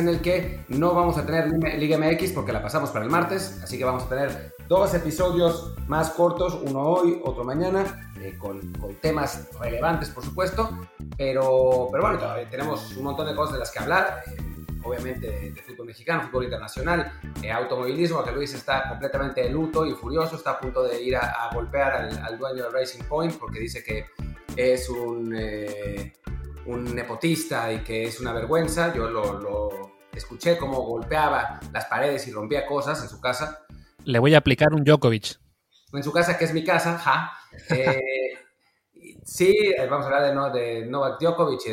en el que no vamos a tener Liga MX porque la pasamos para el martes, así que vamos a tener dos episodios más cortos, uno hoy, otro mañana, eh, con, temas relevantes por supuesto, pero, pero bueno, tenemos un montón de cosas de las que hablar, eh, obviamente de, fútbol mexicano, fútbol internacional, automovilismo, que Luis está completamente de luto y furioso, está a punto de ir a, golpear al, al, dueño de Racing Point porque dice que es un un nepotista y que es una vergüenza. Yo lo, escuché cómo golpeaba las paredes y rompía cosas en su casa. Le voy a aplicar un Djokovic. En su casa, que es mi casa, ja. Eh, sí, eh, vamos a hablar de, Novak Djokovic y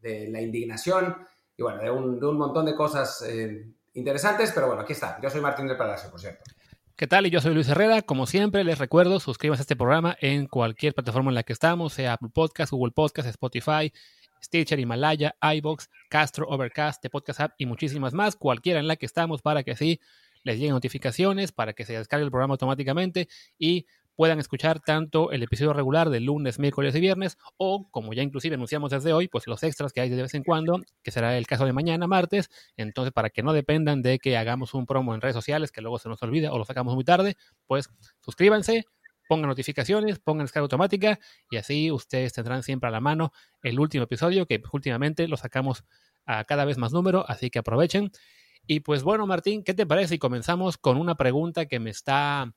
de, la indignación y bueno, de un, montón de cosas eh, interesantes, pero bueno, aquí está. Yo soy Martín del Palacio, por cierto. ¿Qué tal? Y yo soy Luis Herrera. Como siempre, les recuerdo, suscríbanse a este programa en cualquier plataforma en la que estamos, sea Apple Podcast, Google Podcast, Spotify, Stitcher, Himalaya, iBox, Castro, Overcast, The Podcast App y muchísimas más, cualquiera en la que estamos para que así les lleguen notificaciones, para que se descargue el programa automáticamente y puedan escuchar tanto el episodio regular de lunes, miércoles y viernes, o como ya inclusive anunciamos desde hoy, pues los extras que hay de vez en cuando, que será el caso de mañana, martes. Entonces, para que no dependan de que hagamos un promo en redes sociales, que luego se nos olvida o lo sacamos muy tarde, pues suscríbanse, pongan notificaciones, pongan descarga automática y así ustedes tendrán siempre a la mano el último episodio que últimamente lo sacamos a cada vez más número, así que aprovechen. Y pues bueno, Martín, ¿qué te parece si comenzamos con una pregunta que me está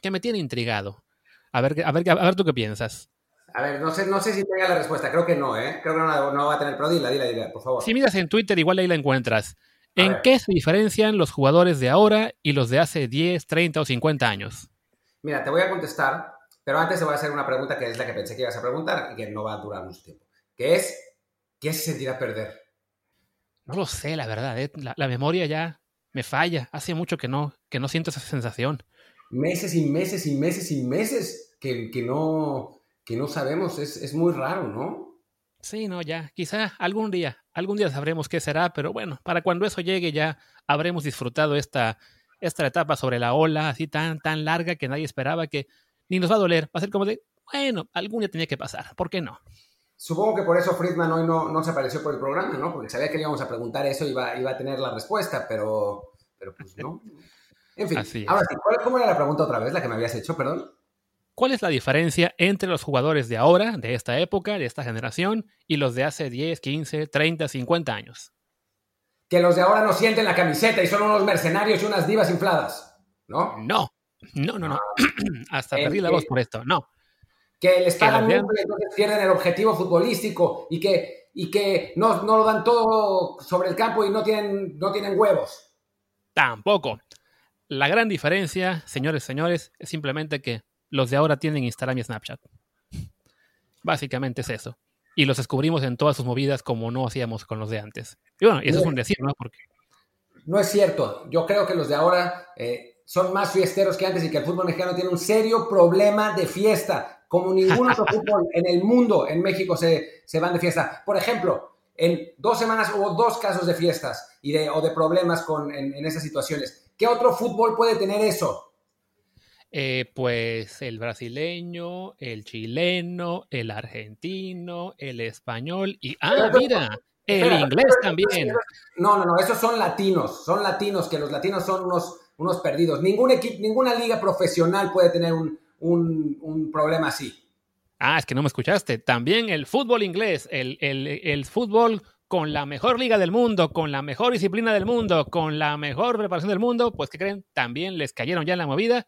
que me tiene intrigado? A ver, a ver, a ver tú qué piensas. A ver, no sé, no sé si tenga la respuesta, creo que no, ¿eh? Creo que no, va a tener, pero dila, dila, dila, por favor. Si miras en Twitter, igual ahí la encuentras. ¿En qué se diferencian los jugadores de ahora y los de hace 10, 30 o 50 años? Mira, te voy a contestar, pero antes te voy a hacer una pregunta que es la que pensé que ibas a preguntar y que no va a durar mucho tiempo. Que es, ¿qué se sentirá perder? No lo sé, la verdad. ¿eh? La, memoria ya me falla. Hace mucho que no, que no siento esa sensación. Meses y meses y meses y meses que, que no, que no sabemos. Es, es muy raro, ¿no? Sí, no, ya. Quizá algún día, algún día sabremos qué será, pero bueno, para cuando eso llegue ya habremos disfrutado esta, esta etapa sobre la ola, así tan, tan larga que nadie esperaba que ni nos va a doler. Va a ser como de, bueno, algún día tenía que pasar, ¿por qué no? Supongo que por eso Friedman hoy no, no se apareció por el programa, ¿no? Porque sabía que le íbamos a preguntar eso y iba, iba a tener la respuesta, pero, pero pues no. En fin, ahora sí, ¿cómo era la pregunta otra vez, la que me habías hecho, perdón? ¿Cuál es la diferencia entre los jugadores de ahora, de esta época, de esta generación, y los de hace 10, 15, 30, 50 años? Que los de ahora no sienten la camiseta y son unos mercenarios y unas divas infladas, ¿no? No, no, no, no. Hasta perdí la voz por esto, no. Que les pagan mucho y entonces pierden el objetivo futbolístico y que, y que no, no, lo dan todo sobre el campo y no tienen, no tienen huevos. Tampoco. La gran diferencia, señores, señores, es simplemente que los de ahora tienen Instagram y Snapchat. Básicamente es eso y los descubrimos en todas sus movidas como no hacíamos con los de antes. Y bueno, eso es un decir, ¿no? Porque... No es cierto. Yo creo que los de ahora eh, son más fiesteros que antes y que el fútbol mexicano tiene un serio problema de fiesta. Como ningún otro fútbol en el mundo, en México se, se van de fiesta. Por ejemplo, en dos semanas hubo dos casos de fiestas y de, o de problemas con, en, en esas situaciones. ¿Qué otro fútbol puede tener eso? Eh, pues el brasileño, el chileno, el argentino, el español y, ah, mira, el inglés también. No, no, no, esos son latinos, son latinos, que los latinos son unos, unos perdidos. Ningún equipo, ninguna liga profesional puede tener un, un, problema así. Ah, es que no me escuchaste. También el fútbol inglés, el, el, el fútbol con la mejor liga del mundo, con la mejor disciplina del mundo, con la mejor preparación del mundo, pues que creen, también les cayeron ya en la movida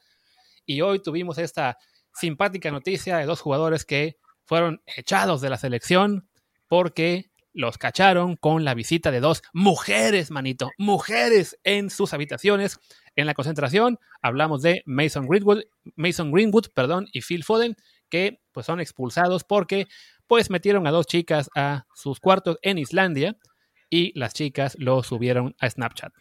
y hoy tuvimos esta simpática noticia de dos jugadores que fueron echados de la selección porque los cacharon con la visita de dos mujeres, manito, mujeres en sus habitaciones en la concentración. Hablamos de Mason Greenwood, Mason Greenwood, perdón, y Phil Foden, que pues son expulsados porque pues metieron a dos chicas a sus cuartos en Islandia y las chicas lo subieron a Snapchat.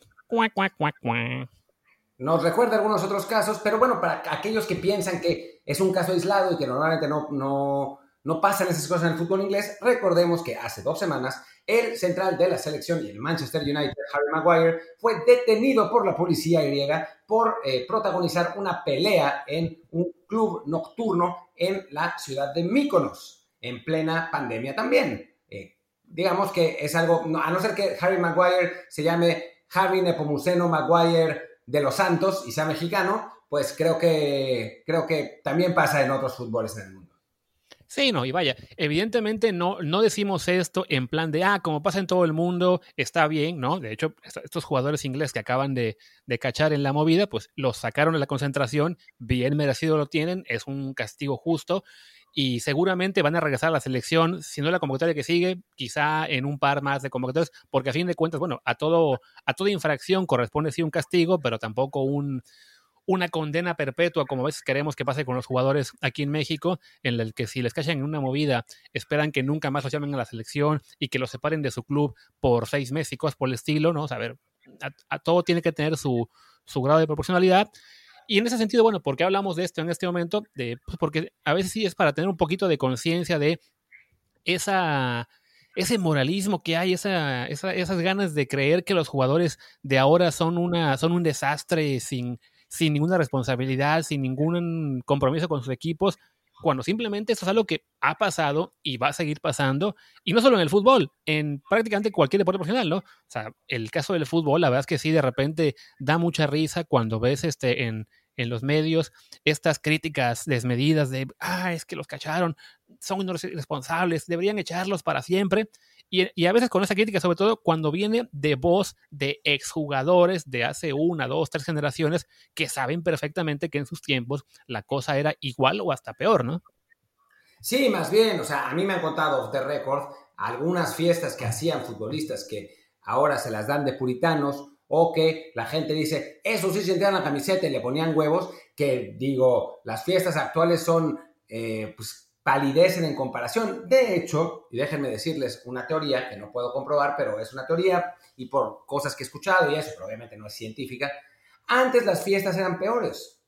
Nos recuerda algunos otros casos, pero bueno, para aquellos que piensan que es un caso aislado y que normalmente no, no, no pasan esas cosas en el fútbol inglés, recordemos que hace dos semanas el central de la selección y el Manchester United, Harry Maguire, fue detenido por la policía griega por eh, protagonizar una pelea en un club nocturno en la ciudad de Mykonos, en plena pandemia también. Eh, digamos que es algo, a no ser que Harry Maguire se llame Harry Nepomuceno Maguire de los Santos y sea mexicano, pues creo que, creo que también pasa en otros fútboles en el mundo. Sí, no, y vaya, evidentemente no, no decimos esto en plan de, ah, como pasa en todo el mundo, está bien, ¿no? De hecho, estos jugadores ingleses que acaban de, de cachar en la movida, pues los sacaron de la concentración, bien merecido lo tienen, es un castigo justo, y seguramente van a regresar a la selección, si no la convocatoria que sigue, quizá en un par más de convocatorias, porque a fin de cuentas, bueno, a todo, a toda infracción corresponde sí un castigo, pero tampoco un, una condena perpetua, como a veces queremos que pase con los jugadores aquí en México, en el que si les cachan en una movida, esperan que nunca más los llamen a la selección y que los separen de su club por seis meses y cosas por el estilo, ¿no? O a ver, a, todo tiene que tener su, su grado de proporcionalidad. Y en ese sentido, bueno, ¿por qué hablamos de esto en este momento? De, pues porque a veces sí es para tener un poquito de conciencia de esa, ese moralismo que hay, esa, esas ganas de creer que los jugadores de ahora son, una, son un desastre sin, sin ninguna responsabilidad, sin ningún compromiso con sus equipos, cuando simplemente eso es algo que ha pasado y va a seguir pasando, y no solo en el fútbol, en prácticamente cualquier deporte profesional, ¿no? O sea, el caso del fútbol, la verdad es que sí, de repente da mucha risa cuando ves este en, en los medios estas críticas desmedidas de, ah, es que los cacharon, son irresponsables, deberían echarlos para siempre. Y, a veces con esa crítica, sobre todo cuando viene de voz de exjugadores de hace una, dos, tres generaciones que saben perfectamente que en sus tiempos la cosa era igual o hasta peor, ¿no? Sí, más bien, o sea, a mí me han contado off the record algunas fiestas que hacían futbolistas que ahora se las dan de puritanos o que la gente dice, eso sí sentían la camiseta y le ponían huevos, que digo, las fiestas actuales son, eh, pues, palidecen en comparación. De hecho, y déjenme decirles una teoría que no puedo comprobar, pero es una teoría y por cosas que he escuchado y eso, pero obviamente no es científica, antes las fiestas eran peores.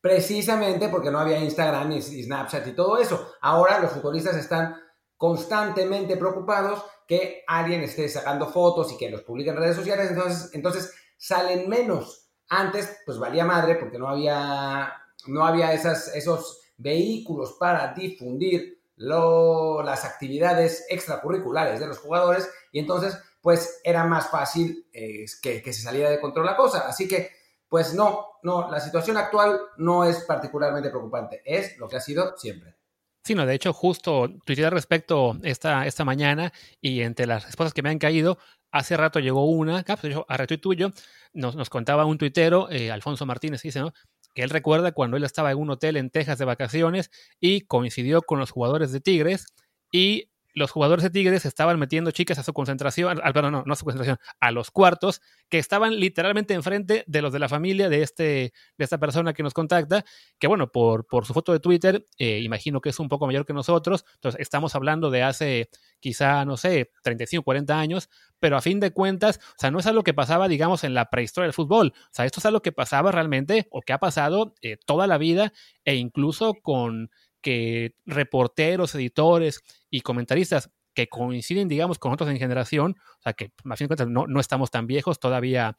Precisamente porque no había Instagram y Snapchat y todo eso. Ahora los futbolistas están constantemente preocupados que alguien esté sacando fotos y que los publique en redes sociales, entonces, entonces salen menos. Antes, pues valía madre porque no había, no había esos vehículos para difundir las actividades extracurriculares de los jugadores y entonces pues era más fácil eh, que, se saliera de control la cosa. Así que pues no, no, la situación actual no es particularmente preocupante, es lo que ha sido siempre. Sí, no, de hecho, justo tuiteé al respecto esta, esta mañana y entre las respuestas que me han caído, hace rato llegó una, pues, yo, a retuit tuyo, nos, nos contaba un tuitero, eh, Alfonso Martínez, dice, ¿no? que él recuerda cuando él estaba en un hotel en Texas de vacaciones y coincidió con los jugadores de Tigres y los jugadores de Tigres estaban metiendo chicas a su concentración, al, perdón, no, no a su concentración, a los cuartos, que estaban literalmente enfrente de los de la familia de, este, de esta persona que nos contacta, que bueno, por, por su foto de Twitter, eh, imagino que es un poco mayor que nosotros, entonces estamos hablando de hace quizá, no sé, 35, 40 años, pero a fin de cuentas, o sea, no es algo que pasaba, digamos, en la prehistoria del fútbol, o sea, esto es algo que pasaba realmente o que ha pasado eh, toda la vida e incluso con que reporteros, editores y comentaristas que coinciden, digamos, con otros en generación, o sea, que a fin de cuentas no, no estamos tan viejos, todavía,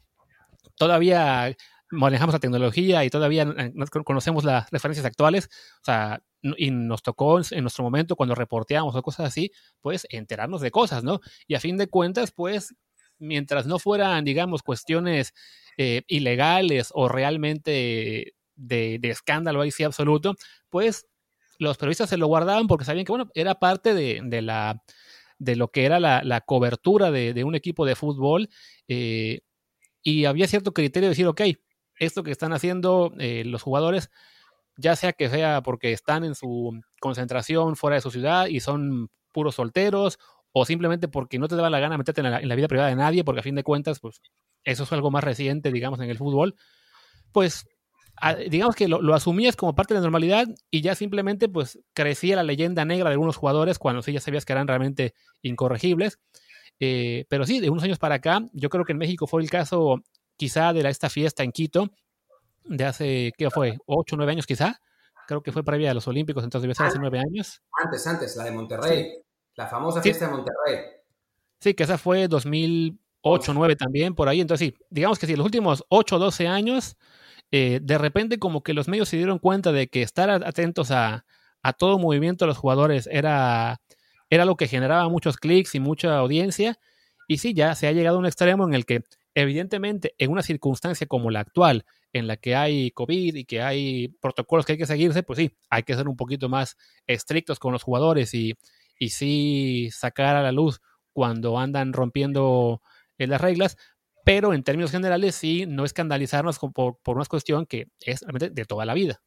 todavía manejamos la tecnología y todavía eh, conocemos las referencias actuales, o sea, y nos tocó en nuestro momento cuando reporteamos o cosas así, pues enterarnos de cosas, ¿no? Y a fin de cuentas, pues, mientras no fueran, digamos, cuestiones eh, ilegales o realmente de, de escándalo ahí sí absoluto, pues los periodistas se lo guardaban porque sabían que, bueno, era parte de, la, de lo que era la, cobertura de, un equipo de fútbol eh, y había cierto criterio de decir, ok, esto que están haciendo eh, los jugadores, ya sea que sea porque están en su concentración fuera de su ciudad y son puros solteros, o simplemente porque no te daba la gana meterte en la, en la vida privada de nadie, porque a fin de cuentas, pues eso es algo más reciente, digamos, en el fútbol, pues digamos que lo, asumías como parte de la normalidad y ya simplemente pues crecía la leyenda negra de algunos jugadores cuando sí ya sabías que eran realmente incorregibles. Eh, pero sí, de unos años para acá, yo creo que en México fue el caso quizá de la, esta fiesta en Quito, de hace, ¿qué fue? ¿Ocho, nueve años quizá? Creo que fue previa a los Olímpicos, entonces debe ser hace nueve años. Antes, antes, la de Monterrey, la famosa fiesta de Monterrey. Sí, que esa fue 2008, 9 también, por ahí. Entonces sí, digamos que sí, los últimos 8 o 12 años eh, de repente como que los medios se dieron cuenta de que estar atentos a, todo movimiento de los jugadores era, lo que generaba muchos clics y mucha audiencia. Y sí, ya se ha llegado a un extremo en el que, evidentemente, en una circunstancia como la actual, en la que hay COVID y que hay protocolos que hay que seguirse, pues sí, hay que ser un poquito más estrictos con los jugadores y, y sí sacar a la luz cuando andan rompiendo eh, las reglas, pero en términos generales sí no escandalizarnos por, por una cuestión que es realmente de toda la vida.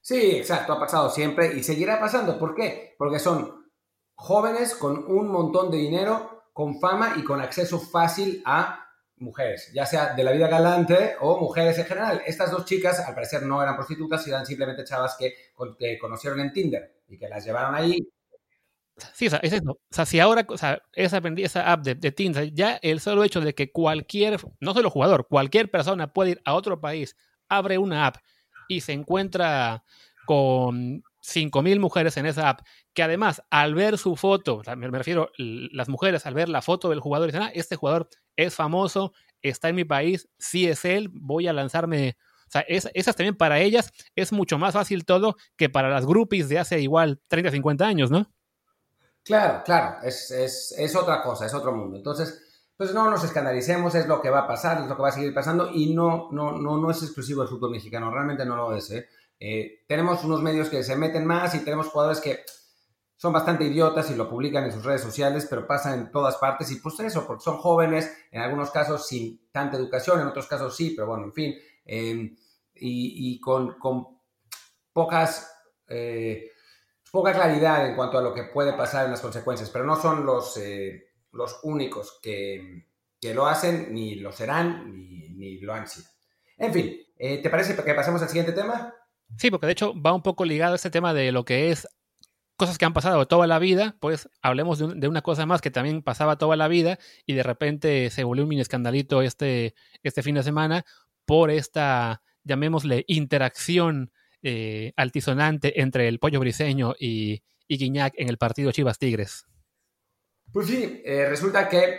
Sí, exacto, ha pasado siempre y seguirá pasando. ¿Por qué? Porque son jóvenes con un montón de dinero, con fama y con acceso fácil a mujeres, ya sea de la vida galante o mujeres en general. Estas dos chicas, al parecer, no eran prostitutas, eran simplemente chavas que, que conocieron en Tinder y que las llevaron ahí Sí, o sea, es eso. O sea, si ahora, o sea, esa, esa app de, de ya el solo hecho de que cualquier, no solo jugador, cualquier persona puede ir a otro país, abre una app y se encuentra con 5.000 mujeres en esa app, que además al ver su foto, me, refiero, las mujeres al ver la foto del jugador dicen, ah, este jugador es famoso, está en mi país, sí es él, voy a lanzarme. O sea, es, esas también para ellas es mucho más fácil todo que para las groupies de hace igual 30, 50 años, ¿no? Claro, claro, es, es, otra cosa, es otro mundo. Entonces, pues no nos escandalicemos, es lo que va a pasar, es lo que va a seguir pasando y no, no, no, no es exclusivo del fútbol mexicano, realmente no lo es. ¿eh? Eh, tenemos unos medios que se meten más y tenemos jugadores que son bastante idiotas y lo publican en sus redes sociales, pero pasan en todas partes y pues eso, porque son jóvenes, en algunos casos sin tanta educación, en otros casos sí, pero bueno, en fin, em, y, con, con, pocas... Eh, poca claridad en cuanto a lo que puede pasar en las consecuencias, pero no son los, eh, los únicos que, lo hacen, ni lo serán, ni, lo han sido. En fin, eh, ¿te parece que pasemos al siguiente tema? Sí, porque de hecho va un poco ligado a este tema de lo que es cosas que han pasado toda la vida, pues hablemos de, una cosa más que también pasaba toda la vida y de repente se volvió un mini escandalito este, este fin de semana por esta, llamémosle, interacción eh, altisonante entre el pollo briseño y, y, Guiñac en el partido Chivas Tigres. Pues sí, eh, resulta que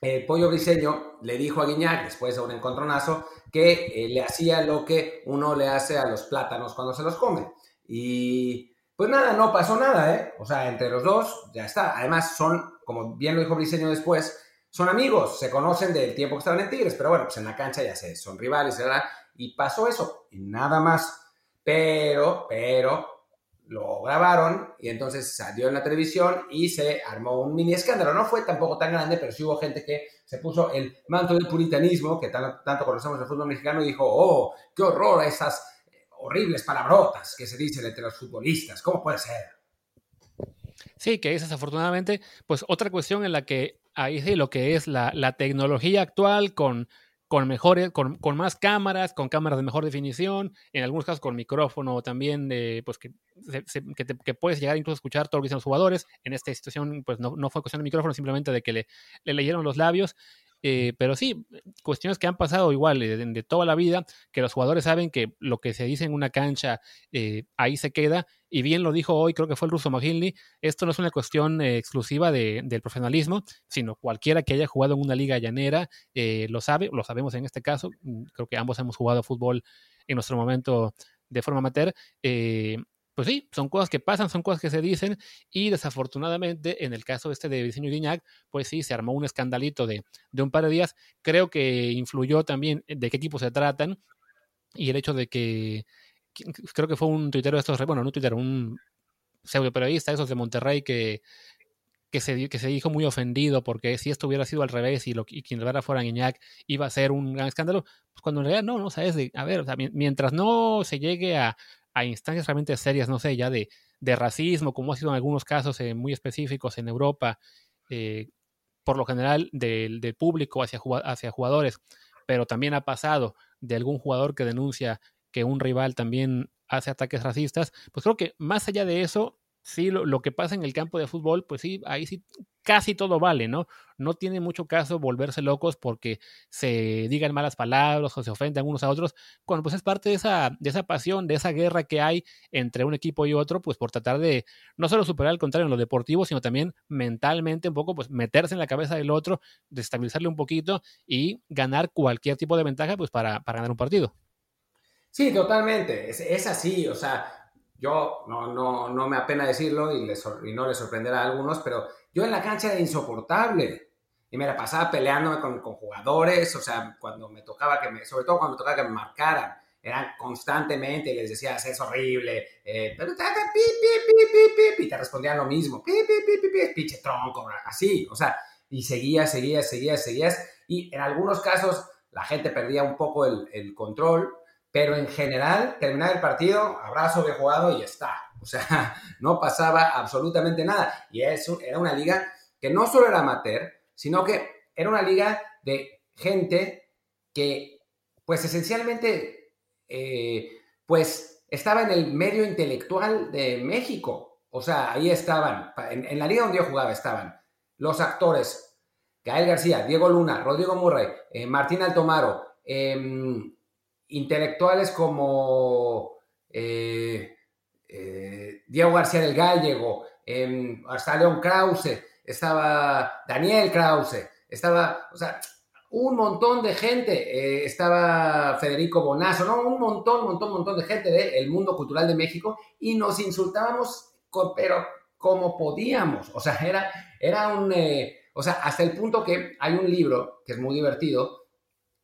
el pollo briseño le dijo a Guiñac, después de un encontronazo, que eh, le hacía lo que uno le hace a los plátanos cuando se los come. Y pues nada, no pasó nada, ¿eh? O sea, entre los dos ya está. Además, son, como bien lo dijo Briseño después, son amigos, se conocen del tiempo que estaban en Tigres, pero bueno, pues en la cancha ya sé, son rivales, ¿verdad? Y pasó eso, y nada más. Pero, pero, lo grabaron y entonces salió en la televisión y se armó un mini escándalo. No fue tampoco tan grande, pero sí hubo gente que se puso el manto del puritanismo, que tanto conocemos el fútbol mexicano, y dijo, oh, qué horror a esas horribles palabrotas que se dicen entre los futbolistas. ¿Cómo puede ser? Sí, que es desafortunadamente, pues otra cuestión en la que ahí sí lo que es la tecnología actual con con mejores, con, con, más cámaras, con cámaras de mejor definición, en algunos casos con micrófono también, pues que, que, puedes llegar incluso a escuchar todo lo que dicen los jugadores. En esta situación, pues no, no fue cuestión de micrófono, simplemente de que le, le leyeron los labios eh, pero sí, cuestiones que han pasado igual de, toda la vida, que los jugadores saben que lo que se dice en una cancha eh, ahí se queda. Y bien lo dijo hoy, creo que fue el ruso McGinley, esto no es una cuestión eh, exclusiva del profesionalismo, sino cualquiera que haya jugado en una liga llanera lo sabe, lo sabemos en este caso, mm, creo que ambos hemos jugado fútbol en nuestro momento de forma amateur pues sí, son cosas que pasan, son cosas que se dicen y desafortunadamente en el caso este de Vicente Guiñac, pues sí, se armó un escandalito de, un par de días. Creo que influyó también de qué equipo se tratan y el hecho de que, creo que fue un tuitero de estos, bueno, no un tuitero, un pseudo periodista, esos de Monterrey que, que se, que se dijo muy ofendido porque si esto hubiera sido al revés y, lo, y quien fuera Guiñac iba a ser un gran escándalo, pues cuando en realidad no, no, sabes, a ver, mientras no se llegue a a instancias realmente serias, no sé, ya de, de racismo, como ha sido en algunos casos eh, muy específicos en Europa, eh, por lo general del, del público hacia, hacia jugadores, pero también ha pasado de algún jugador que denuncia que un rival también hace ataques racistas, pues creo que más allá de eso, sí, lo, que pasa en el campo de fútbol, pues sí, ahí sí casi todo vale, ¿no? No tiene mucho caso volverse locos porque se digan malas palabras o se ofenden unos a otros, cuando pues es parte de esa, de esa pasión, de esa guerra que hay entre un equipo y otro, pues por tratar de no solo superar al contrario en lo deportivo, sino también mentalmente un poco, pues meterse en la cabeza del otro, destabilizarle un poquito y ganar cualquier tipo de ventaja, pues para, para ganar un partido. Sí, totalmente, es, así, o sea, yo no, no, no me apena decirlo y, y no le sorprenderá a algunos, pero yo en la cancha era insoportable y me la pasaba peleándome con, con, jugadores, o sea, cuando me tocaba que me, sobre todo cuando me tocaba que me marcaran, eran constantemente y les decía, es horrible, eh, pero te, pi, pi, pi, y te respondían lo mismo, pi, pi, pi, pi, pinche tronco, así, o sea, y seguías, seguías, seguías, seguías, y en algunos casos la gente perdía un poco el, el control, pero en general, terminar el partido, abrazo de jugado y está. O sea, no pasaba absolutamente nada. Y era una liga que no solo era amateur, sino que era una liga de gente que, pues esencialmente, eh, pues estaba en el medio intelectual de México. O sea, ahí estaban, en, la liga donde yo jugaba estaban los actores, Gael García, Diego Luna, Rodrigo Murray, eh, Martín Altomaro, em, intelectuales como eh, eh, Diego García del Gallego, eh, hasta León Krause, estaba Daniel Krause, estaba, o sea, un montón de gente, eh, estaba Federico Bonazo, ¿no? Un montón, montón, montón de gente del mundo cultural de México y nos insultábamos, pero como podíamos, o sea, era, era un, o sea, hasta el punto que hay un libro que es muy divertido,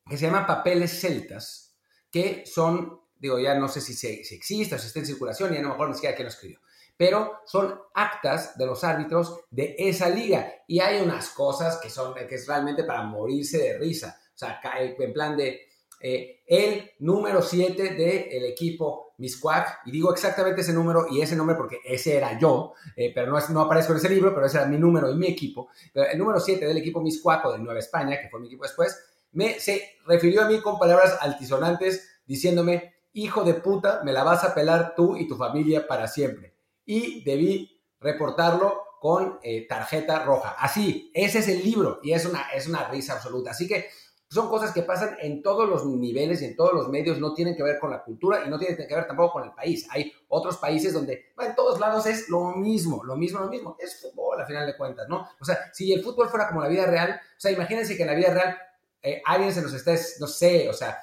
que se llama Papeles Celtas, que son, digo, ya no sé si, se, si existe o si está en circulación, y a lo mejor ni siquiera quién lo escribió, pero son actas de los árbitros de esa liga. Y hay unas cosas que son, que es realmente para morirse de risa. O sea, en plan de eh, el número 7 del equipo Miscuac, y digo exactamente ese número y ese nombre porque ese era yo, eh, pero no, es, no aparezco en ese libro, pero ese era mi número y mi equipo. Pero el número 7 del equipo Miscuac o de Nueva España, que fue mi equipo después, me, se refirió a mí con palabras altisonantes diciéndome, hijo de puta, me la vas a pelar tú y tu familia para siempre. Y debí reportarlo con eh, tarjeta roja. Así, ese es el libro y es una, es una risa absoluta. Así que son cosas que pasan en todos los niveles y en todos los medios, no tienen que ver con la cultura y no tienen que ver tampoco con el país. Hay otros países donde en todos lados es lo mismo, lo mismo, lo mismo. Es fútbol a final de cuentas, ¿no? O sea, si el fútbol fuera como la vida real, o sea, imagínense que en la vida real eh, alguien se nos está, no sé, o sea,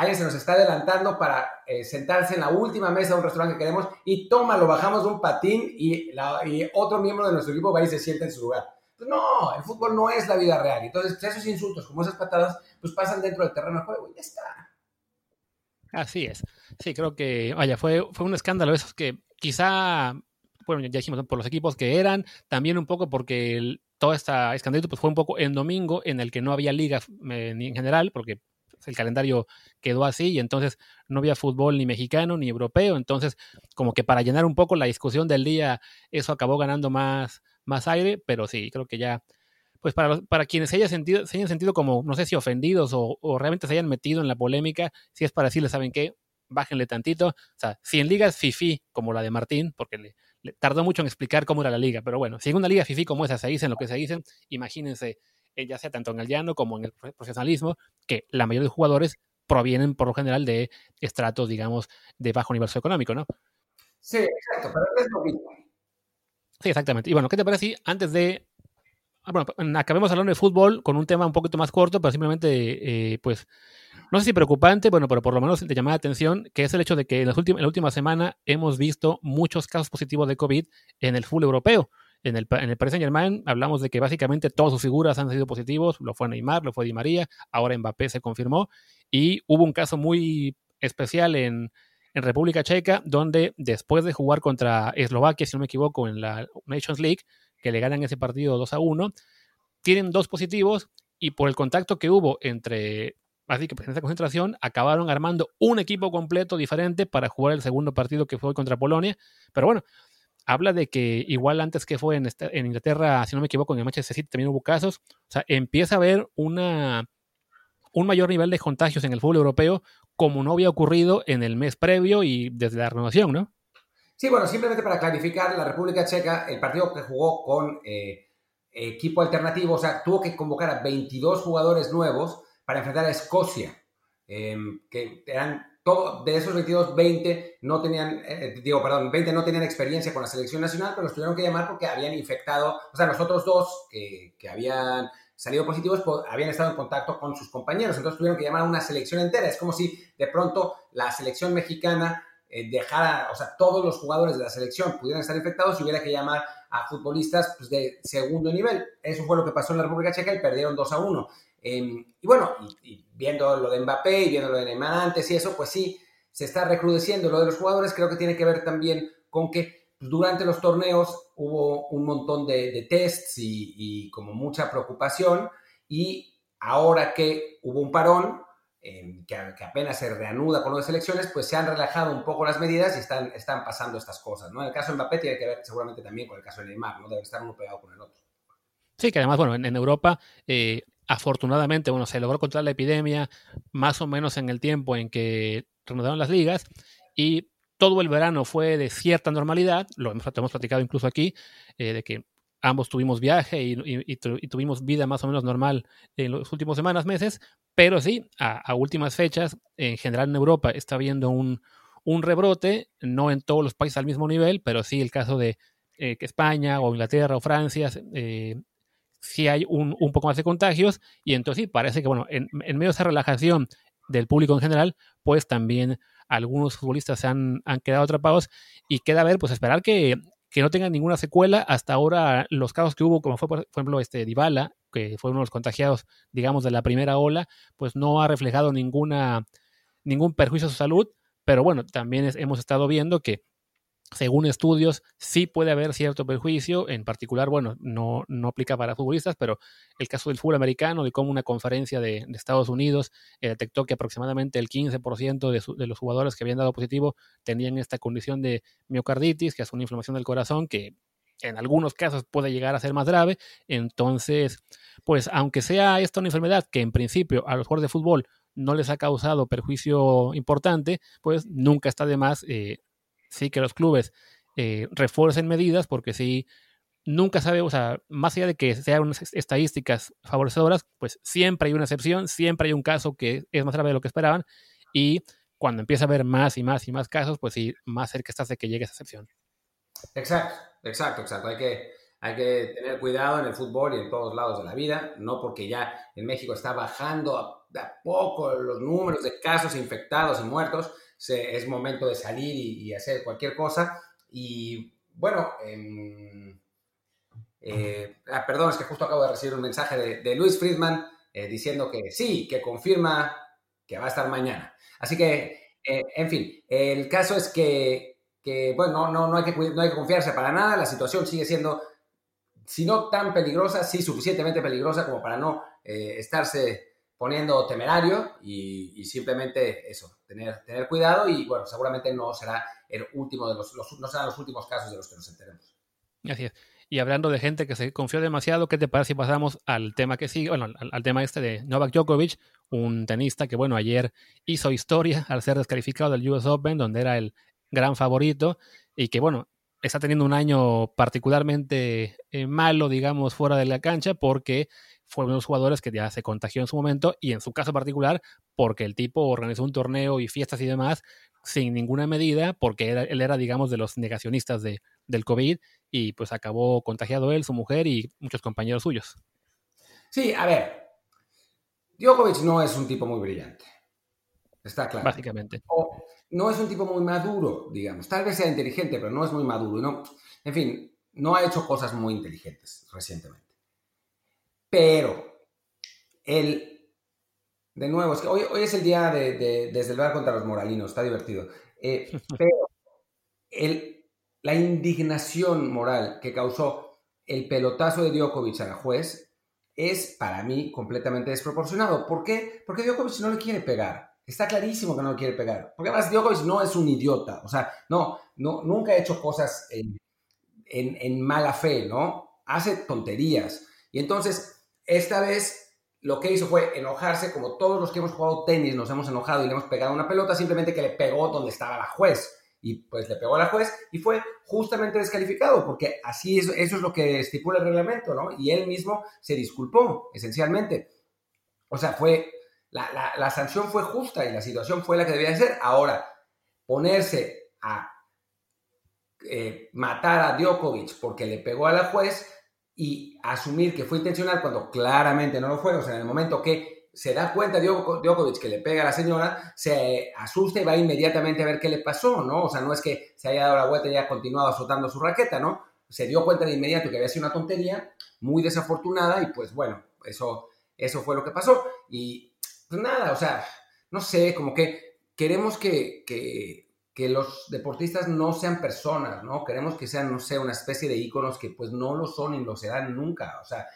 alguien se nos está adelantando para eh, sentarse en la última mesa de un restaurante que queremos y toma, lo bajamos de un patín y, otro miembro de nuestro equipo va y se sienta en su lugar. Pues no, el fútbol no es la vida real. Entonces, pues, esos insultos, como esas patadas, pues pasan dentro del terreno de juego y ya está. Así es. Sí, creo que, vaya, fue, fue un escándalo eso que quizá, bueno, ya dijimos por los equipos que eran, también un poco porque el, toda esta escándalo pues fue un poco en domingo en el que no había liga eh, ni en general, porque el calendario quedó así y entonces no había fútbol ni mexicano ni europeo, entonces como que para llenar un poco la discusión del día eso acabó ganando más, más aire, pero sí, creo que ya, pues para, para quienes se, haya sentido, se hayan sentido como, no sé si ofendidos o, realmente se hayan metido en la polémica, si es para decirles, ¿saben qué? Bájenle tantito, o sea, si en ligas FIFI como la de Martín, porque le, tardó mucho en explicar cómo era la liga, pero bueno, si en una liga FIFI como esa se dicen lo que se dicen, imagínense, ya sea tanto en el llano como en el profesionalismo, que la mayoría de jugadores provienen por lo general de estratos, digamos, de bajo nivel socioeconómico, ¿no? Sí, exacto, pero es lo mismo. Sí, exactamente. Y bueno, ¿qué te parece si antes de... Ah, bueno, acabemos hablando de fútbol con un tema un poquito más corto, pero simplemente, eh, pues, no sé si preocupante, bueno, pero por lo menos te llama la atención, que es el hecho de que en, las en la última semana hemos visto muchos casos positivos de COVID en el fútbol europeo. En el, en el Paris Saint Germain hablamos de que básicamente todas sus figuras han sido positivos, lo fue Neymar, lo fue Di María, ahora Mbappé se confirmó, y hubo un caso muy especial en, en República Checa, donde después de jugar contra Eslovaquia, si no me equivoco, en la Nations League, que le ganan ese partido 2 a 1, tienen dos positivos y por el contacto que hubo entre Así que en esa concentración acabaron armando un equipo completo diferente para jugar el segundo partido que fue contra Polonia. Pero bueno, habla de que igual antes que fue en, en Inglaterra, si no me equivoco, en el Manchester City también hubo casos. O sea, empieza a haber una, un mayor nivel de contagios en el fútbol europeo como no había ocurrido en el mes previo y desde la renovación, ¿no? Sí, bueno, simplemente para clarificar, la República Checa, el partido que jugó con eh, equipo alternativo, o sea, tuvo que convocar a 22 jugadores nuevos para enfrentar a Escocia, em, que eran todo, de esos 22, 20 no tenían, eh, digo, perdón, 20 no tenían experiencia con la selección nacional, pero los tuvieron que llamar porque habían infectado, o sea, los otros dos que, que habían salido positivos habían estado en contacto con sus compañeros, entonces tuvieron que llamar a una selección entera. Es como si de pronto la selección mexicana eh, dejara, o sea, todos los jugadores de la selección pudieran estar infectados y hubiera que llamar a futbolistas pues, de segundo nivel. Eso fue lo que pasó en la República Checa y perdieron 2 a 1. Em, y bueno, viendo lo de Mbappé y viendo lo de Neymar antes y eso, pues sí, se está recrudeciendo lo de los jugadores. Creo que tiene que ver también con que pues, durante los torneos hubo un montón de, tests y, como mucha preocupación y ahora que hubo un parón, em, que, apenas se reanuda con las elecciones, pues se han relajado un poco las medidas y están, están pasando estas cosas, ¿no? El caso de Mbappé tiene que ver seguramente también con el caso de Neymar, ¿no? Debe estar uno pegado con el otro. Sí, que además, bueno, en, Europa eh, afortunadamente, bueno, se logró controlar la epidemia más o menos en el tiempo en que reanudaron las ligas y todo el verano fue de cierta normalidad, lo hemos, platicado incluso aquí, eh, de que ambos tuvimos viaje y, tuvimos vida más o menos normal en las últimas semanas, meses, pero sí, a, últimas fechas, en general en Europa está habiendo un, rebrote, no en todos los países al mismo nivel, pero sí el caso de eh, que España o Inglaterra o Francia eh, si hay un, poco más de contagios y entonces sí, parece que, bueno, en, medio de esa relajación del público en general, pues también algunos futbolistas se han, quedado atrapados y queda a ver, pues esperar que, no tengan ninguna secuela. Hasta ahora los casos que hubo, como fue por ejemplo este Dybala, que fue uno de los contagiados, digamos, de la primera ola, pues no ha reflejado ninguna, ningún perjuicio a su salud. Pero bueno, también hemos estado viendo que según estudios, sí puede haber cierto perjuicio, en particular, bueno, no, no aplica para futbolistas, pero el caso del fútbol americano, de cómo una conferencia de, Estados Unidos eh, detectó que aproximadamente el 15% de, de, los jugadores que habían dado positivo tenían esta condición de miocarditis, que es una inflamación del corazón que en algunos casos puede llegar a ser más grave. Entonces, pues aunque sea esta una enfermedad que en principio a los jugadores de fútbol no les ha causado perjuicio importante, pues nunca está de más eh, sí que los clubes eh, refuercen medidas, porque si nunca sabe, o sea, más allá de que sean unas estadísticas favorecedoras, pues siempre hay una excepción, siempre hay un caso que es más grave de lo que esperaban, y cuando empieza a haber más y más y más casos, pues sí, más cerca estás de que llegue esa excepción. Exacto, exacto, exacto. Hay que, hay que tener cuidado en el fútbol y en todos lados de la vida, no porque ya en México está bajando de a poco los números de casos infectados y muertos, es momento de salir y, hacer cualquier cosa. Y bueno, em, eh, ah, perdón, es que justo acabo de recibir un mensaje de, Luis Friedman eh, diciendo que sí, que confirma que va a estar mañana. Así que, eh, en fin, el caso es que, bueno, no, no, hay que, no hay que confiarse para nada, la situación sigue siendo, si no tan peligrosa, sí suficientemente peligrosa como para no estarse poniendo temerario y, simplemente eso, tener, tener cuidado y bueno, seguramente no será el último de los, no serán los últimos casos de los que nos enteremos. Así es. Y hablando de gente que se confió demasiado, ¿qué te parece si pasamos al tema que sigue? Bueno, al, tema este de Novak Djokovic, un tenista que, bueno, ayer hizo historia al ser descalificado del US Open, donde era el gran favorito, y que, bueno, está teniendo un año particularmente eh, malo, digamos, fuera de la cancha, porque fue uno de los jugadores que ya se contagió en su momento y en su caso particular porque el tipo organizó un torneo y fiestas y demás sin ninguna medida porque él era, digamos, de los negacionistas de, del COVID y pues acabó contagiado él, su mujer y muchos compañeros suyos. Sí, a ver, Djokovic no es un tipo muy brillante, está claro. Básicamente. No es un tipo muy maduro, digamos. Tal vez sea inteligente, pero no es muy maduro. No, en fin, no ha hecho cosas muy inteligentes recientemente. Pero, el, de nuevo, es que hoy, hoy es el día de, de, desde contra los moralinos, está divertido. Eh, pero el, la indignación moral que causó el pelotazo de Djokovic al juez es para mí completamente desproporcionado. ¿Por qué? Porque Djokovic no le quiere pegar. Está clarísimo que no quiere pegar. Porque además Djokovic no es un idiota. O sea, no, no nunca ha hecho cosas en, en, en mala fe, ¿no? Hace tonterías. Y entonces esta vez lo que hizo fue enojarse, como todos los que hemos jugado tenis nos hemos enojado y le hemos pegado una pelota, simplemente que le pegó donde estaba la juez. Y pues le pegó a la juez y fue justamente descalificado, porque así es, eso es lo que estipula el reglamento, ¿no? Y él mismo se disculpó, esencialmente. O sea, fue, la, sanción fue justa y la situación fue la que debía ser. Ahora, ponerse a eh, matar a Djokovic porque le pegó a la juez, y asumir que fue intencional cuando claramente no lo fue, o sea, en el momento que se da cuenta Djokovic que le pega a la señora, se asusta y va inmediatamente a ver qué le pasó, ¿no? O sea, no es que se haya dado la vuelta y haya continuado azotando su raqueta, ¿no? Se dio cuenta de inmediato que había sido una tontería, muy desafortunada, y pues bueno, eso, eso fue lo que pasó. Y pues nada, o sea, no sé, como que queremos que, que, los deportistas no sean personas, ¿no? Queremos que sean, no sé, una especie de íconos que pues no lo son y lo serán nunca. O sea,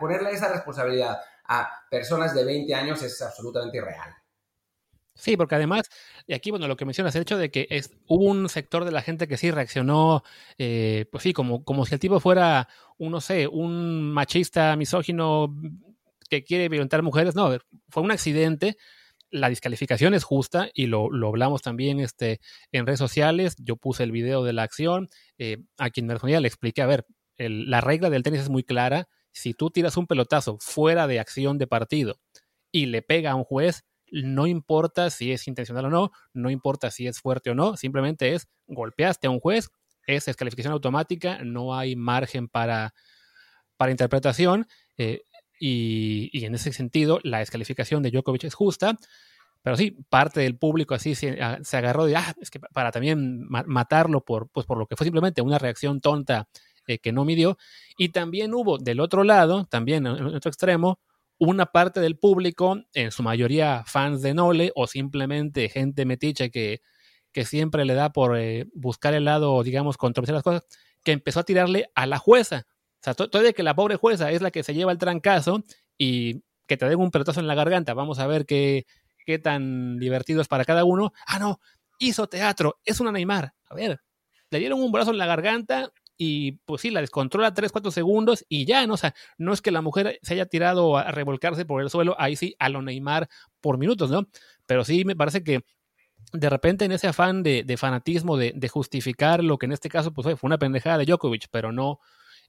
ponerle esa responsabilidad a personas de 20 años es absolutamente irreal. Sí, porque además, y aquí, bueno, lo que mencionas, el hecho de que es, hubo un sector de la gente que sí reaccionó, eh, pues sí, como, como si el tipo fuera, un, no sé, un machista, misógino que quiere violentar mujeres. No, fue un accidente. La descalificación es justa y lo, lo hablamos también este, en redes sociales. Yo puse el video de la acción. Eh, a quien me respondía le expliqué, a ver, la regla del tenis es muy clara si tú tiras un pelotazo fuera de acción de partido y le pega a un juez, no importa si es intencional o no, no importa si es fuerte o no, simplemente es golpeaste a un juez, es descalificación automática, no hay margen para, para interpretación eh, y, en ese sentido la descalificación de Djokovic es justa. Pero sí, parte del público así se, ah, agarró de, ah, es que para también matarlo por, pues por lo que fue simplemente una reacción tonta eh, que no midió. Y también hubo del otro lado, también en otro extremo, una parte del público, en su mayoría fans de Nole o simplemente gente metiche que, que siempre le da por eh, buscar el lado, digamos, controversial las cosas, que empezó a tirarle a la jueza. O sea, todavía que la pobre jueza es la que se lleva el trancazo y que te den un pelotazo en la garganta. Vamos a ver qué, qué tan divertido es para cada uno. Ah, no, hizo teatro, es una Neymar. A ver, le dieron un brazo en la garganta, y pues sí, la descontrola 3, 4 segundos y ya, ¿no? O sea, no es que la mujer se haya tirado a revolcarse por el suelo, ahí sí, a lo Neymar por minutos, ¿no? Pero sí me parece que de repente en ese afán de, fanatismo, de, justificar lo que en este caso pues fue una pendejada de Djokovic, pero no,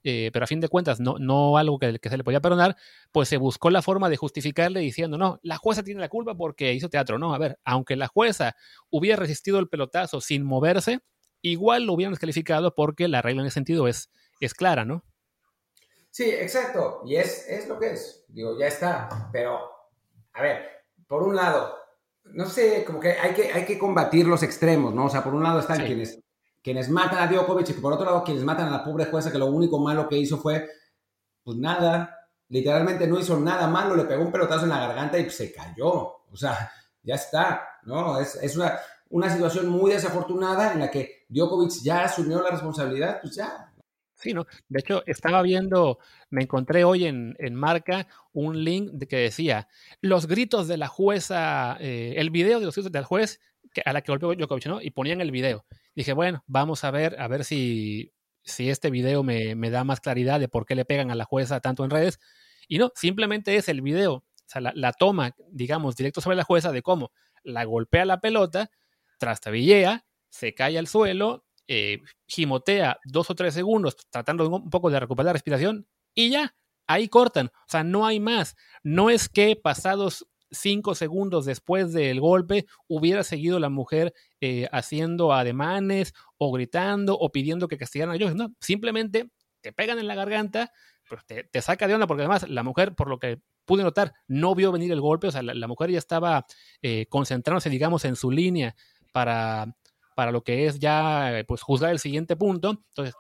eh, pero a fin de cuentas no, no algo que, que, se le podía perdonar, pues se buscó la forma de justificarle diciendo, no, la jueza tiene la culpa porque hizo teatro. No, a ver, aunque la jueza hubiera resistido el pelotazo sin moverse, igual lo hubieran descalificado porque la regla en ese sentido es, es clara, ¿no? Sí, exacto. Y es, es lo que es. Digo, ya está. Pero, a ver, por un lado, no sé, como que hay que, hay que combatir los extremos, ¿no? O sea, por un lado están quienes, quienes matan a Djokovic y por otro lado quienes matan a la pobre jueza que lo único malo que hizo fue, pues nada, literalmente no hizo nada malo, le pegó un pelotazo en la garganta y se cayó. O sea, ya está, ¿no? Es, es una, una situación muy desafortunada en la que Djokovic ya asumió la responsabilidad, pues ya. Sí, ¿no? De hecho, estaba viendo, me encontré hoy en, en Marca un link que decía los gritos de la jueza, eh, el video de los gritos del juez a la que golpeó Djokovic, ¿no? Y ponían el video. Dije, bueno, vamos a ver, a ver si, si este video me, me da más claridad de por qué le pegan a la jueza tanto en redes. Y no, simplemente es el video, o sea, la, la toma, digamos, directo sobre la jueza de cómo la golpea la pelota, trastabillea, se cae al suelo, eh, gimotea dos o tres segundos tratando un poco de recuperar la respiración y ya, ahí cortan. O sea, no hay más. No es que pasados cinco segundos después del golpe hubiera seguido la mujer eh, haciendo ademanes o gritando o pidiendo que castigaran a ellos. No, simplemente te pegan en la garganta, pero te, saca de onda porque además la mujer, por lo que pude notar, no vio venir el golpe. O sea, la, mujer ya estaba eh, concentrándose, digamos, en su línea para, para lo que es ya pues juzgar el siguiente punto. Entonces,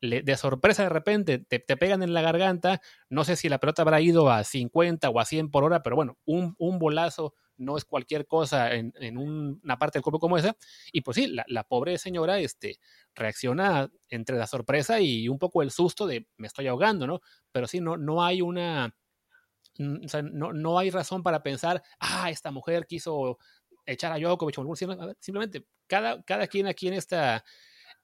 de sorpresa de repente te, pegan en la garganta, no sé si la pelota habrá ido a 50 o a 100 por hora, pero bueno, un, un bolazo no es cualquier cosa en, en una parte del cuerpo como esa. Y pues sí, la, la, pobre señora este, reacciona entre la sorpresa y un poco el susto de me estoy ahogando, ¿no? Pero sí, no, no hay una... Sea, no, no hay razón para pensar, ah, esta mujer quiso echar a Djokovic o simplemente cada, cada quien aquí en esta,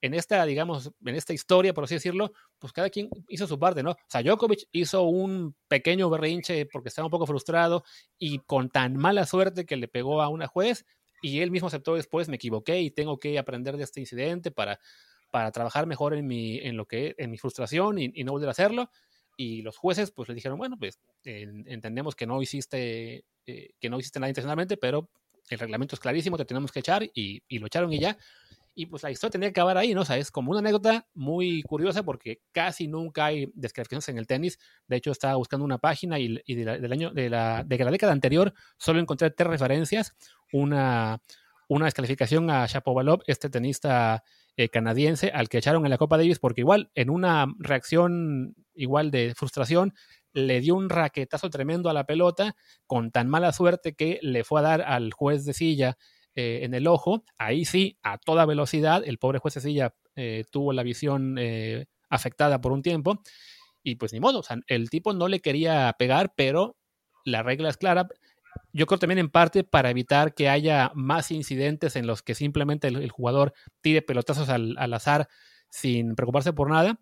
en esta, digamos, en esta historia, por así decirlo, pues cada quien hizo su parte, ¿no? O hizo un pequeño berrinche porque estaba un poco frustrado y con tan mala suerte que le pegó a una juez y él mismo aceptó después, me equivoqué y tengo que aprender de este incidente para, para trabajar mejor en mi, en lo que, en mi frustración y, no volver a hacerlo. Y los jueces, pues le dijeron, bueno, pues entendemos que no hiciste, eh, que no hiciste nada intencionalmente, pero el reglamento es clarísimo, te tenemos que echar y, lo echaron y ya. Y pues la historia tenía que acabar ahí, ¿no? O sea, es como una anécdota muy curiosa porque casi nunca hay descalificaciones en el tenis. De hecho, estaba buscando una página y, de la, del año, de la, de la década anterior solo encontré tres referencias. Una, una descalificación a Shapovalov, este tenista eh, canadiense, al que echaron en la Copa Davis porque igual, en una reacción igual de frustración, le dio un raquetazo tremendo a la pelota con tan mala suerte que le fue a dar al juez de silla eh, en el ojo. Ahí sí, a toda velocidad, el pobre juez de silla eh, tuvo la visión eh, afectada por un tiempo. Y pues ni modo, el tipo no le quería pegar, pero la regla es clara. Yo creo también en parte para evitar que haya más incidentes en los que simplemente el, jugador tire pelotazos al, al azar sin preocuparse por nada.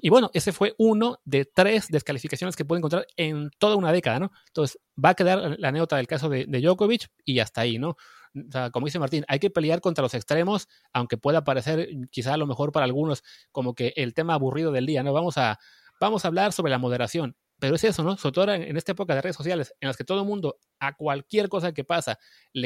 Y bueno, ese fue uno de tres descalificaciones que puede encontrar en toda una década, ¿no? Entonces, va a quedar la anécdota del caso de, Djokovic y hasta ahí, ¿no? O sea, como dice Martín, hay que pelear contra los extremos, aunque pueda parecer quizá a lo mejor para algunos como que el tema aburrido del día, ¿no? Vamos a, vamos a hablar sobre la moderación. Pero es eso, ¿no? Sobre todo en, esta época de redes sociales, en las que todo mundo, a cualquier cosa que pasa,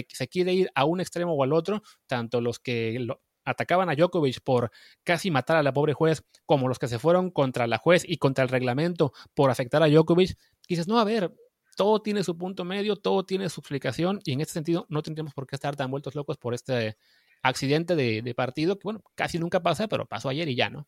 se quiere ir a un extremo o al otro, tanto los que lo, atacaban a Djokovic por casi matar a la pobre juez, como los que se fueron contra la juez y contra el reglamento por afectar a Djokovic, dices, no, a ver, todo tiene su punto medio, todo tiene su explicación y en este sentido no tendríamos por qué estar tan vueltos locos por este accidente de, partido que, bueno, casi nunca pasa, pero pasó ayer y ya, ¿no?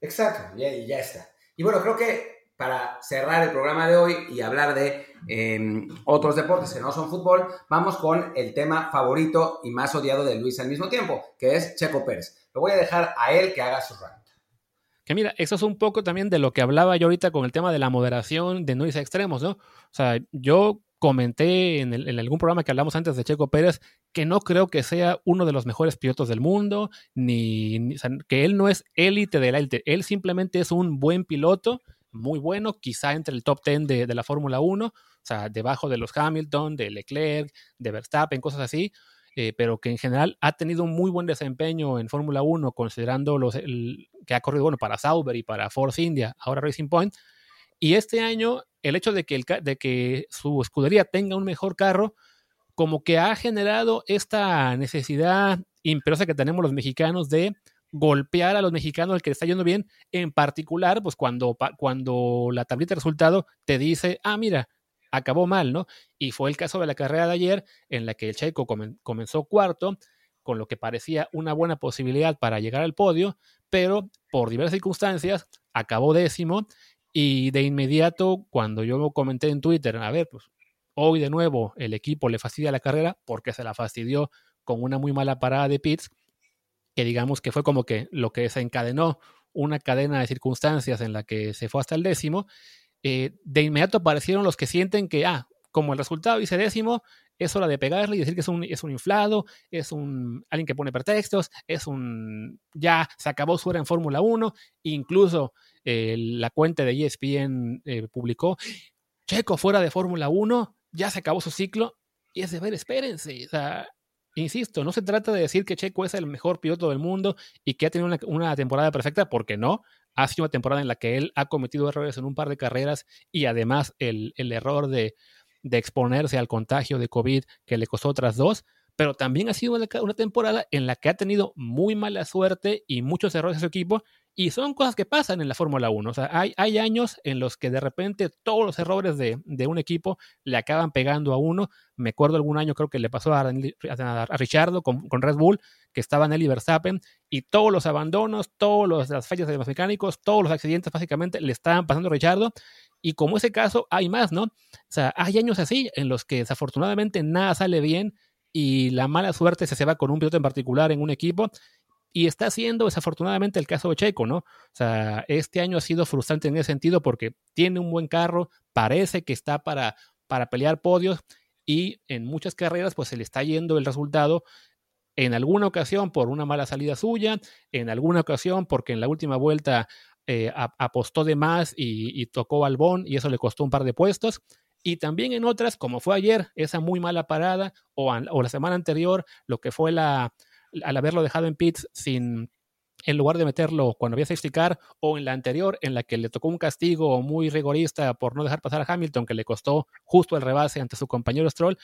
Exacto, ya, ya está. Y bueno, creo que para cerrar el programa de hoy y hablar de em, otros deportes que no son fútbol, vamos con el tema favorito y más odiado de Luis al mismo tiempo, que es Checo Pérez. Lo voy a dejar a él que haga su rant. Que mira, eso es un poco también de lo que hablaba yo ahorita con el tema de la moderación, de no irse extremos, ¿no? O sea, yo comenté en, algún programa que hablamos antes de Checo Pérez que no creo que sea uno de los mejores pilotos del mundo, ni, que él no es élite de la élite, él simplemente es un buen piloto muy bueno, quizá entre el top 10 de, la Fórmula 1, o sea, debajo de los Hamilton, de Leclerc, de Verstappen, cosas así, eh, pero que en general ha tenido un muy buen desempeño en Fórmula 1, considerando los, que ha corrido bueno para Sauber y para Force India, ahora Racing Point. Y este año, el hecho de que, el, de que su escudería tenga un mejor carro, como que ha generado esta necesidad imperiosa que tenemos los mexicanos de golpear a los mexicanos el que está yendo bien, en particular, pues cuando, cuando la tablita de resultado te dice, ah, mira, acabó mal, ¿no? Y fue el caso de la carrera de ayer, en la que el Checo comenzó cuarto, con lo que parecía una buena posibilidad para llegar al podio, pero por diversas circunstancias acabó décimo y de inmediato, cuando yo comenté en Twitter, a ver, pues hoy de nuevo el equipo le fastidia la carrera porque se la fastidió con una muy mala parada de pits, que digamos que fue como que lo que desencadenó una cadena de circunstancias en la que se fue hasta el décimo, eh, de inmediato aparecieron los que sienten que, ah, como el resultado dice décimo, es hora de pegarle y decir que es un, es un inflado, es un alguien que pone pretextos, es un ya se acabó su hora en Fórmula 1, incluso eh, la cuenta de ESPN eh, publicó, Checo fuera de Fórmula 1, ya se acabó su ciclo, y es de ver, espérense, o sea, Insisto, no se trata de decir que Checo es el mejor piloto del mundo y que ha tenido una, temporada perfecta, porque no. Ha sido una temporada en la que él ha cometido errores en un par de carreras y además el, error de, de, exponerse al contagio de COVID que le costó otras dos, pero también ha sido una temporada en la que ha tenido muy mala suerte y muchos errores de su equipo y son cosas que pasan en la Fórmula 1. O sea, hay, hay, años en los que de repente todos los errores de, de, un equipo le acaban pegando a uno. Me acuerdo algún año, creo que le pasó a, a, Richardo con, con, Red Bull, que estaba Nelly Verstappen, y todos los abandonos, todas las fallas de los mecánicos, todos los accidentes básicamente le estaban pasando a Richardo. Y como ese caso, hay más, ¿no? O sea, hay años así en los que desafortunadamente nada sale bien y la mala suerte se se va con un piloto en particular en un equipo y está siendo desafortunadamente el caso de Checo, ¿no? O sea, este año ha sido frustrante en ese sentido porque tiene un buen carro, parece que está para, para pelear podios y en muchas carreras pues se le está yendo el resultado en alguna ocasión por una mala salida suya, en alguna ocasión porque en la última vuelta eh, apostó de más y, tocó Albón y eso le costó un par de puestos. Y también en otras, como fue ayer, esa muy mala parada, o la semana anterior, lo que fue la, al haberlo dejado en pits sin, en lugar de meterlo cuando había safety car, o en la anterior, en la que le tocó un castigo muy rigorista por no dejar pasar a Hamilton, que le costó justo el rebase ante su compañero Stroll.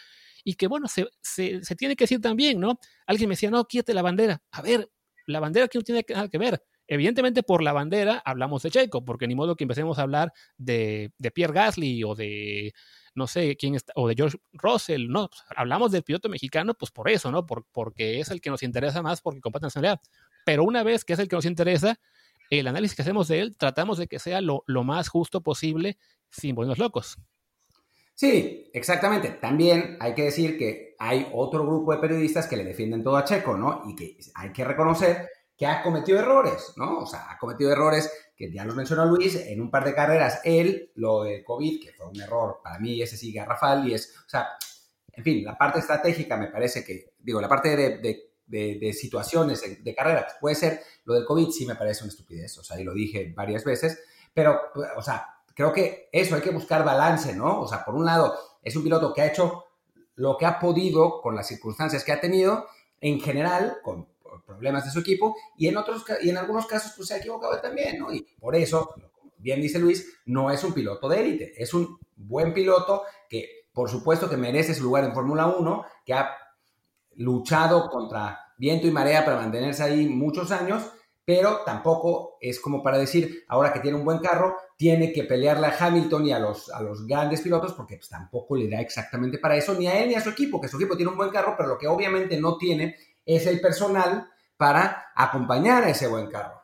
y que, bueno, se, se, tiene que decir también, ¿no? Alguien me decía, no, quítate la bandera. A ver, la bandera aquí no tiene nada que ver. Evidentemente, por la bandera hablamos de Checo, porque ni modo que empecemos a hablar de, de Pierre Gasly o de no sé quién está, o de George Russell, no, pues, hablamos del piloto mexicano, pues por eso, ¿no? Por, porque es el que nos interesa más porque comparte nacionalidad. Pero una vez que es el que nos interesa, el análisis que hacemos de él, tratamos de que sea lo, lo más justo posible sin ponernos locos. Sí, exactamente. También hay que decir que hay otro grupo de periodistas que le defienden todo a Checo, ¿no? Y que hay que reconocer que ha cometido errores, ¿no? O sea, ha cometido errores que ya los mencionó Luis, en un par de carreras, él, lo de COVID, que fue un error para mí, ese sí garrafal, y es, o sea, en fin, la parte estratégica me parece que, digo, la parte de, situaciones de, carreras puede ser, lo del COVID sí me parece una estupidez, o sea, y lo dije varias veces, pero, o sea, creo que eso hay que buscar balance, ¿no? O sea, por un lado, es un piloto que ha hecho lo que ha podido con las circunstancias que ha tenido, en general, con problemas de su equipo y en, otros, y en algunos casos pues se ha equivocado también, ¿no? Y por eso, bien dice Luis, no es un piloto de élite, es un buen piloto que por supuesto que merece su lugar en Fórmula 1, que ha luchado contra viento y marea para mantenerse ahí muchos años, pero tampoco es como para decir, ahora que tiene un buen carro, tiene que pelearle a Hamilton y a los, a los grandes pilotos, porque pues, tampoco le da exactamente para eso, ni a él ni a su equipo, que su equipo tiene un buen carro, pero lo que obviamente no tiene es el personal para acompañar a ese buen carro.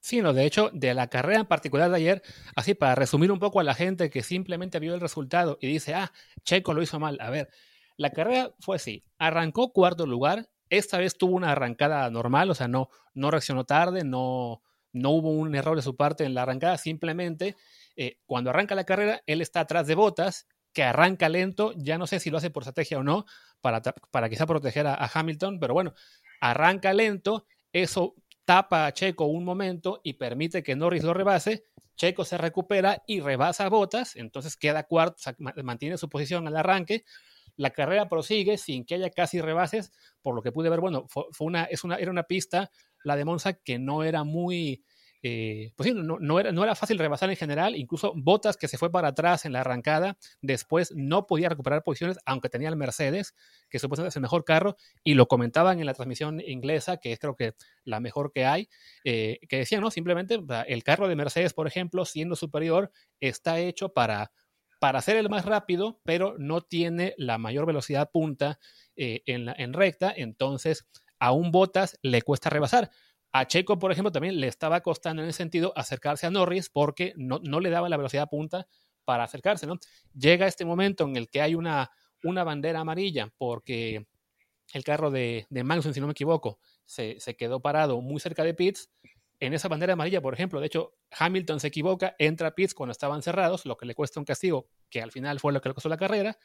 Sí, no, de hecho, de la carrera en particular de ayer, así para resumir un poco a la gente que simplemente vio el resultado y dice, ah, Checo lo hizo mal. A ver, la carrera fue así, arrancó cuarto lugar, esta vez tuvo una arrancada normal, o sea, no, no reaccionó tarde, no, no hubo un error de su parte en la arrancada, simplemente eh, cuando arranca la carrera, él está atrás de botas, que arranca lento, ya no sé si lo hace por estrategia o no, para, para quizá proteger a Hamilton, pero bueno, arranca lento, eso tapa a Checo un momento y permite que Norris lo rebase, Checo se recupera y rebasa Botas, entonces queda cuarto, mantiene su posición al arranque, la carrera prosigue sin que haya casi rebases, por lo que pude ver, bueno, fue, una, es una, era una pista, la de Monza, que no era muy, eh, pues sí, no, era, fácil rebasar en general, incluso Botas que se fue para atrás en la arrancada, después no podía recuperar posiciones, aunque tenía el Mercedes, que supuestamente es el mejor carro, y lo comentaban en la transmisión inglesa, que es creo que la mejor que hay, eh, que decían, ¿no? Simplemente el carro de Mercedes, por ejemplo, siendo superior, está hecho para, para ser el más rápido, pero no tiene la mayor velocidad punta eh, en, en recta, entonces a un Botas le cuesta rebasar. A Checo, por ejemplo, también le estaba costando en ese sentido acercarse a Norris porque no, le daba la velocidad punta para acercarse, ¿no? Llega este momento en el que hay una, una bandera amarilla porque el carro de, de si no me equivoco, se, quedó parado muy cerca de Pitts. En esa bandera amarilla, por ejemplo, de hecho, Hamilton se equivoca, entra a Pitts cuando estaban cerrados, lo que le cuesta un castigo, que al final fue lo que le costó la carrera.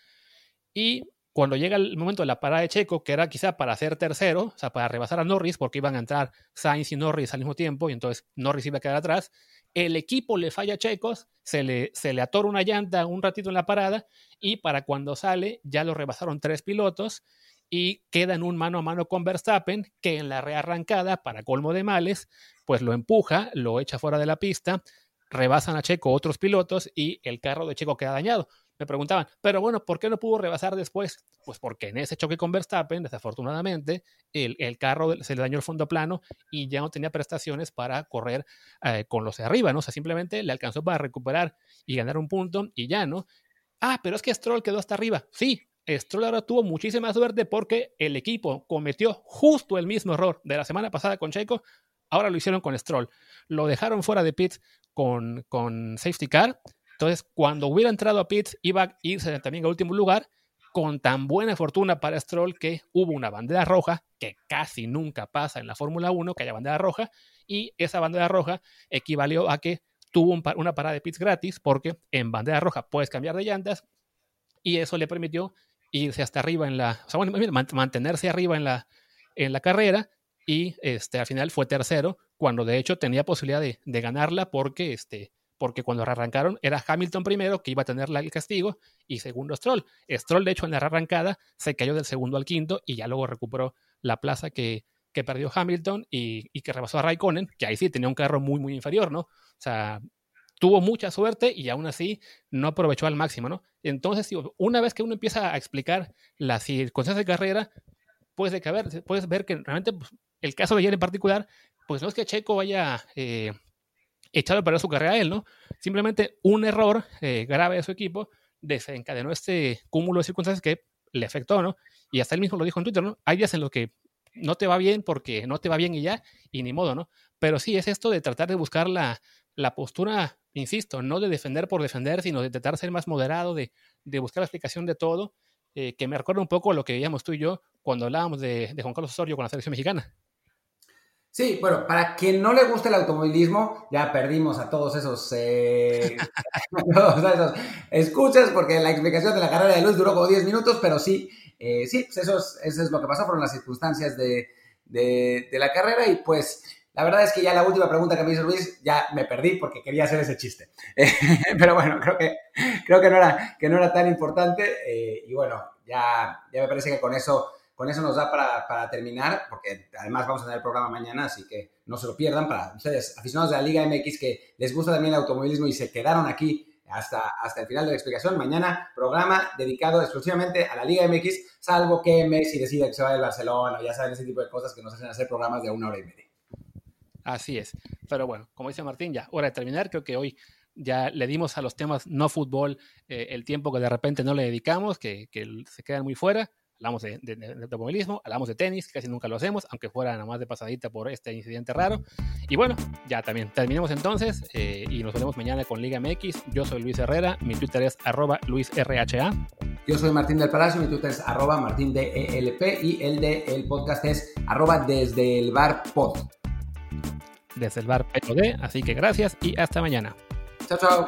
Y cuando llega el momento de la parada de Checo, que era quizá para hacer tercero, o sea, para rebasar a Norris, porque iban a entrar Sainz y Norris al mismo tiempo, y entonces Norris iba a quedar atrás, el equipo le falla a Checos, se le, se le atora una llanta un ratito en la parada, y para cuando sale ya lo rebasaron tres pilotos, y queda en un mano a mano con Verstappen, que en la rearrancada, para colmo de males, pues lo empuja, lo echa fuera de la pista, rebasan a Checo otros pilotos y el carro de Checo queda dañado me preguntaban, pero bueno, ¿por qué no pudo rebasar después? Pues porque en ese choque con Verstappen, desafortunadamente, el, carro se le dañó el fondo plano y ya no tenía prestaciones para correr eh, con los de arriba, ¿no? O sea, simplemente le alcanzó para recuperar y ganar un punto y ya, ¿no? Ah, pero es que Stroll quedó hasta arriba. Sí, Stroll ahora tuvo muchísima suerte porque el equipo cometió justo el mismo error de la semana pasada con Checo. Ahora lo hicieron con Stroll. Lo dejaron fuera de pits con, con safety car entonces, cuando hubiera entrado a pits, iba a irse también a último lugar, con tan buena fortuna para Stroll que hubo una bandera roja, que casi nunca pasa en la Fórmula 1, que haya bandera roja, y esa bandera roja equivalió a que tuvo una parada de pits gratis, porque en bandera roja puedes cambiar de llantas, y eso le permitió irse hasta arriba en la, o sea, bueno, mantenerse arriba en la, en la carrera, y este, al final fue tercero, cuando de hecho tenía posibilidad de, de ganarla porque este, porque cuando arrancaron era Hamilton primero, que iba a tener el castigo, y segundo Stroll. Stroll, de hecho, en la arrancada se cayó del segundo al quinto y ya luego recuperó la plaza que, que perdió Hamilton y, que rebasó a Raikkonen, que ahí sí tenía un carro muy, muy inferior, ¿no? O sea, tuvo mucha suerte y aún así no aprovechó al máximo, ¿no? Entonces, una vez que uno empieza a explicar las circunstancias de carrera, puedes, ver, puedes ver que realmente pues, el caso de ayer en particular, pues no es que Checo vaya eh, echado a perder su carrera a él, ¿no? Simplemente un error eh, grave de su equipo desencadenó este cúmulo de circunstancias que le afectó, ¿no? Y hasta él mismo lo dijo en Twitter, ¿no? Hay días en los que no te va bien porque no te va bien y ya, y ni modo, ¿no? Pero sí es esto de tratar de buscar la, la postura, insisto, no de defender por defender, sino de tratar de ser más moderado, de, de buscar la explicación de todo, eh, que me recuerda un poco a lo que veíamos tú y yo cuando hablábamos de, de Juan Carlos Osorio con la selección mexicana. Sí, bueno, para quien no le guste el automovilismo, ya perdimos a todos esos, eh, escuchas, porque la explicación de la carrera de luz duró como 10 minutos, pero sí, eh, sí, pues eso, es, eso es lo que pasó, fueron las circunstancias de, de, de, la carrera y pues la verdad es que ya la última pregunta que me hizo Luis ya me perdí porque quería hacer ese chiste. pero bueno, creo que, creo que, no, era, que no era tan importante eh, y bueno, ya, ya me parece que con eso con eso nos da para, para, terminar, porque además vamos a tener el programa mañana, así que no se lo pierdan. Para ustedes, aficionados de la Liga MX, que les gusta también el automovilismo y se quedaron aquí hasta, hasta el final de la explicación, mañana programa dedicado exclusivamente a la Liga MX, salvo que Messi decida que se va del Barcelona, ya saben, ese tipo de cosas que nos hacen hacer programas de una hora y media. Así es. Pero bueno, como dice Martín, ya hora de terminar. Creo que hoy ya le dimos a los temas no fútbol eh, el tiempo que de repente no le dedicamos, que, que se quedan muy fuera hablamos de, automovilismo, hablamos de tenis, casi nunca lo hacemos, aunque fuera nada más de pasadita por este incidente raro. Y bueno, ya también terminemos entonces eh, y nos vemos mañana con Liga MX. Yo soy Luis Herrera, mi Twitter es arroba LuisRHA. Yo soy Martín del Palacio, mi Twitter es arroba Martín DELP y el de el podcast es arroba desde el bar pod. Desde el bar POD, así que gracias y hasta mañana. Chao, chao.